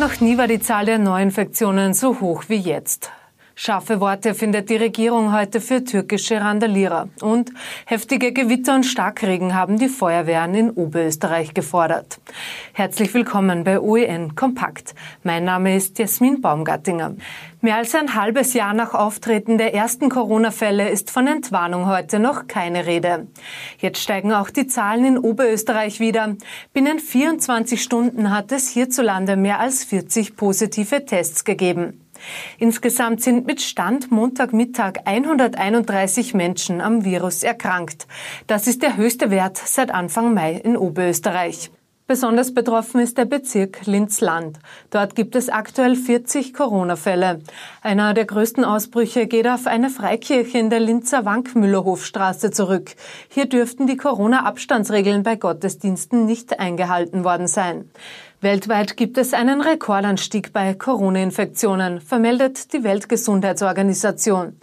Noch nie war die Zahl der Neuinfektionen so hoch wie jetzt. Scharfe Worte findet die Regierung heute für türkische Randalierer. Und heftige Gewitter und Starkregen haben die Feuerwehren in Oberösterreich gefordert. Herzlich willkommen bei OEN Kompakt. Mein Name ist Jasmin Baumgartinger. Mehr als ein halbes Jahr nach Auftreten der ersten Corona-Fälle ist von Entwarnung heute noch keine Rede. Jetzt steigen auch die Zahlen in Oberösterreich wieder. Binnen 24 Stunden hat es hierzulande mehr als 40 positive Tests gegeben. Insgesamt sind mit Stand Montagmittag 131 Menschen am Virus erkrankt. Das ist der höchste Wert seit Anfang Mai in Oberösterreich. Besonders betroffen ist der Bezirk Linz-Land. Dort gibt es aktuell 40 Corona-Fälle. Einer der größten Ausbrüche geht auf eine Freikirche in der Linzer Wankmüllerhofstraße zurück. Hier dürften die Corona-Abstandsregeln bei Gottesdiensten nicht eingehalten worden sein. Weltweit gibt es einen Rekordanstieg bei Corona-Infektionen, vermeldet die Weltgesundheitsorganisation.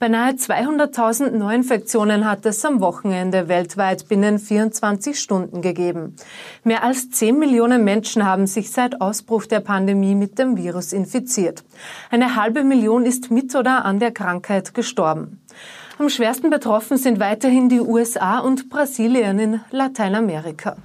Beinahe 200.000 Neuinfektionen hat es am Wochenende weltweit binnen 24 Stunden gegeben. Mehr als 10 Millionen Menschen haben sich seit Ausbruch der Pandemie mit dem Virus infiziert. Eine halbe Million ist mit oder an der Krankheit gestorben. Am schwersten betroffen sind weiterhin die USA und Brasilien in Lateinamerika.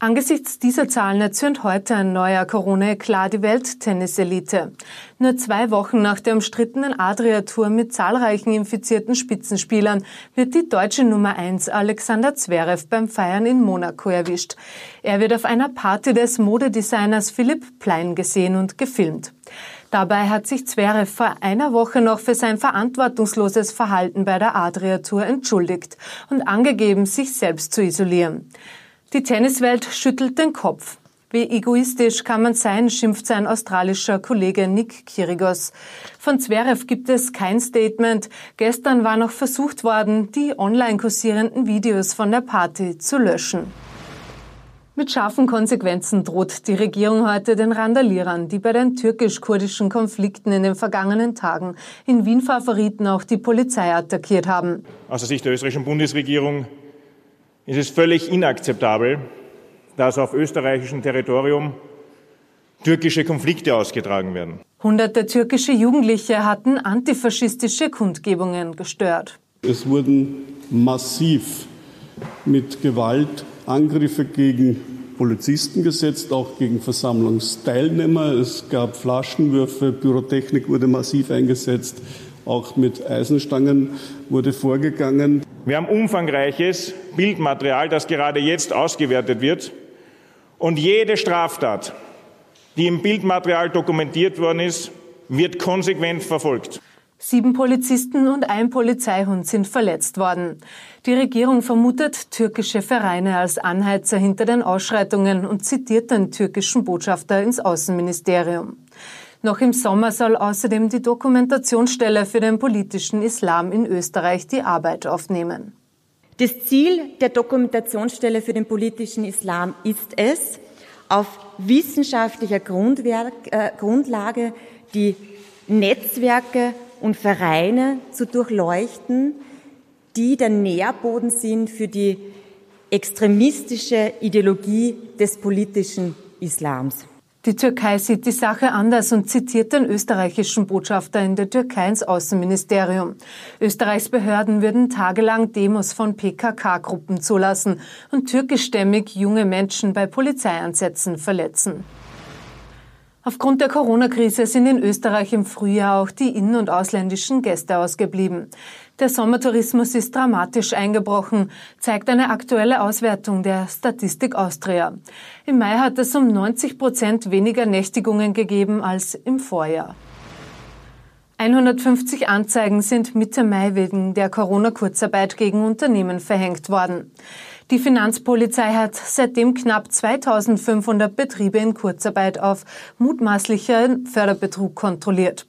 Angesichts dieser Zahlen erzürnt heute ein neuer Corona-Eklat die Welttenniselite. Nur zwei Wochen nach der umstrittenen Adria-Tour mit zahlreichen infizierten Spitzenspielern wird die deutsche Nummer 1 Alexander Zverev beim Feiern in Monaco erwischt. Er wird auf einer Party des Modedesigners Philipp Plein gesehen und gefilmt. Dabei hat sich Zverev vor einer Woche noch für sein verantwortungsloses Verhalten bei der Adria-Tour entschuldigt und angegeben, sich selbst zu isolieren. Die Tenniswelt schüttelt den Kopf. Wie egoistisch kann man sein, schimpft sein australischer Kollege Nick Kyrgios. Von Zverev gibt es kein Statement. Gestern war noch versucht worden, die online kursierenden Videos von der Party zu löschen. Mit scharfen Konsequenzen droht die Regierung heute den Randalierern, die bei den türkisch-kurdischen Konflikten in den vergangenen Tagen in Wien Favoriten auch die Polizei attackiert haben. Aus der Sicht der österreichischen Bundesregierung es ist völlig inakzeptabel, dass auf österreichischem Territorium türkische Konflikte ausgetragen werden. Hunderte türkische Jugendliche hatten antifaschistische Kundgebungen gestört. Es wurden massiv mit Gewalt Angriffe gegen Polizisten gesetzt, auch gegen Versammlungsteilnehmer. Es gab Flaschenwürfe, Pyrotechnik wurde massiv eingesetzt, auch mit Eisenstangen wurde vorgegangen. Wir haben umfangreiches Bildmaterial, das gerade jetzt ausgewertet wird. Und jede Straftat, die im Bildmaterial dokumentiert worden ist, wird konsequent verfolgt. Sieben Polizisten und ein Polizeihund sind verletzt worden. Die Regierung vermutet türkische Vereine als Anheizer hinter den Ausschreitungen und zitiert den türkischen Botschafter ins Außenministerium. Noch im Sommer soll außerdem die Dokumentationsstelle für den politischen Islam in Österreich die Arbeit aufnehmen. Das Ziel der Dokumentationsstelle für den politischen Islam ist es, auf wissenschaftlicher äh, Grundlage die Netzwerke und Vereine zu durchleuchten, die der Nährboden sind für die extremistische Ideologie des politischen Islams. Die Türkei sieht die Sache anders und zitiert den österreichischen Botschafter in der Türkei ins Außenministerium. Österreichs Behörden würden tagelang Demos von PKK-Gruppen zulassen und türkischstämmig junge Menschen bei Polizeieinsätzen verletzen. Aufgrund der Corona-Krise sind in Österreich im Frühjahr auch die in- und ausländischen Gäste ausgeblieben. Der Sommertourismus ist dramatisch eingebrochen, zeigt eine aktuelle Auswertung der Statistik Austria. Im Mai hat es um 90 Prozent weniger Nächtigungen gegeben als im Vorjahr. 150 Anzeigen sind Mitte Mai wegen der Corona-Kurzarbeit gegen Unternehmen verhängt worden. Die Finanzpolizei hat seitdem knapp 2500 Betriebe in Kurzarbeit auf mutmaßlicher Förderbetrug kontrolliert.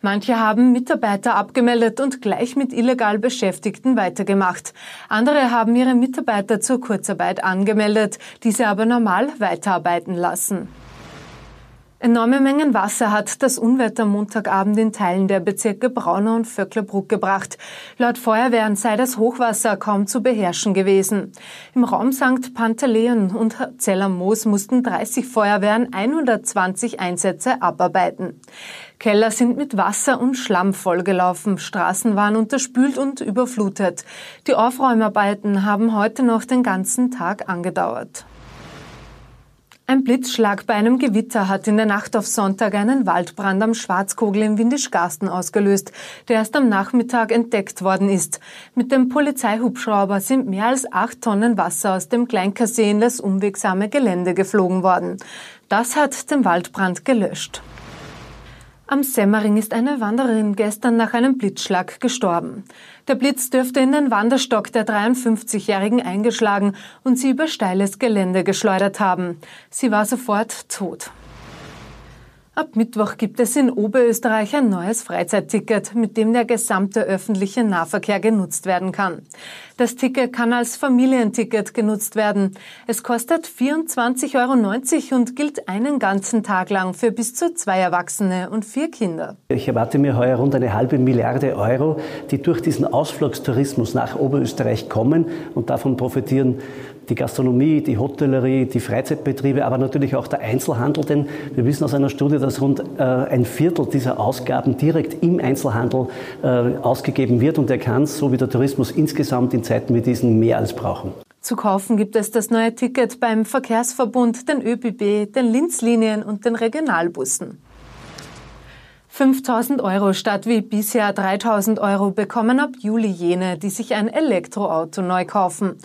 Manche haben Mitarbeiter abgemeldet und gleich mit illegal Beschäftigten weitergemacht. Andere haben ihre Mitarbeiter zur Kurzarbeit angemeldet, diese aber normal weiterarbeiten lassen. Enorme Mengen Wasser hat das Unwetter Montagabend in Teilen der Bezirke Braunau und Vöcklerbruck gebracht. Laut Feuerwehren sei das Hochwasser kaum zu beherrschen gewesen. Im Raum St. Pantaleon und Zellermoos mussten 30 Feuerwehren 120 Einsätze abarbeiten. Keller sind mit Wasser und Schlamm vollgelaufen, Straßen waren unterspült und überflutet. Die Aufräumarbeiten haben heute noch den ganzen Tag angedauert. Ein Blitzschlag bei einem Gewitter hat in der Nacht auf Sonntag einen Waldbrand am Schwarzkogel im Windischgarsten ausgelöst, der erst am Nachmittag entdeckt worden ist. Mit dem Polizeihubschrauber sind mehr als acht Tonnen Wasser aus dem Kleinkassee in das unwegsame Gelände geflogen worden. Das hat den Waldbrand gelöscht. Am Semmering ist eine Wanderin gestern nach einem Blitzschlag gestorben. Der Blitz dürfte in den Wanderstock der 53-Jährigen eingeschlagen und sie über steiles Gelände geschleudert haben. Sie war sofort tot. Ab Mittwoch gibt es in Oberösterreich ein neues Freizeitticket, mit dem der gesamte öffentliche Nahverkehr genutzt werden kann. Das Ticket kann als Familienticket genutzt werden. Es kostet 24,90 Euro und gilt einen ganzen Tag lang für bis zu zwei Erwachsene und vier Kinder. Ich erwarte mir heuer rund eine halbe Milliarde Euro, die durch diesen Ausflugstourismus nach Oberösterreich kommen und davon profitieren die Gastronomie, die Hotellerie, die Freizeitbetriebe, aber natürlich auch der Einzelhandel. Denn wir wissen aus einer Studie, dass rund äh, ein Viertel dieser Ausgaben direkt im Einzelhandel äh, ausgegeben wird und er kann, so wie der Tourismus insgesamt in Zeiten wie diesen, mehr als brauchen. Zu kaufen gibt es das neue Ticket beim Verkehrsverbund, den ÖBB, den Linzlinien und den Regionalbussen. 5000 Euro statt wie bisher 3000 Euro bekommen ab Juli jene, die sich ein Elektroauto neu kaufen.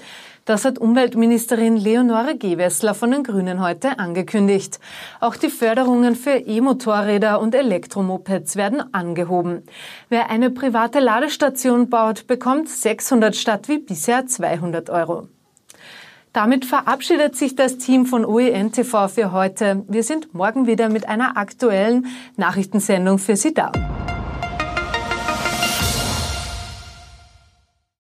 Das hat Umweltministerin Leonore Gewessler von den Grünen heute angekündigt. Auch die Förderungen für E-Motorräder und Elektromopeds werden angehoben. Wer eine private Ladestation baut, bekommt 600 statt wie bisher 200 Euro. Damit verabschiedet sich das Team von OEN TV für heute. Wir sind morgen wieder mit einer aktuellen Nachrichtensendung für Sie da.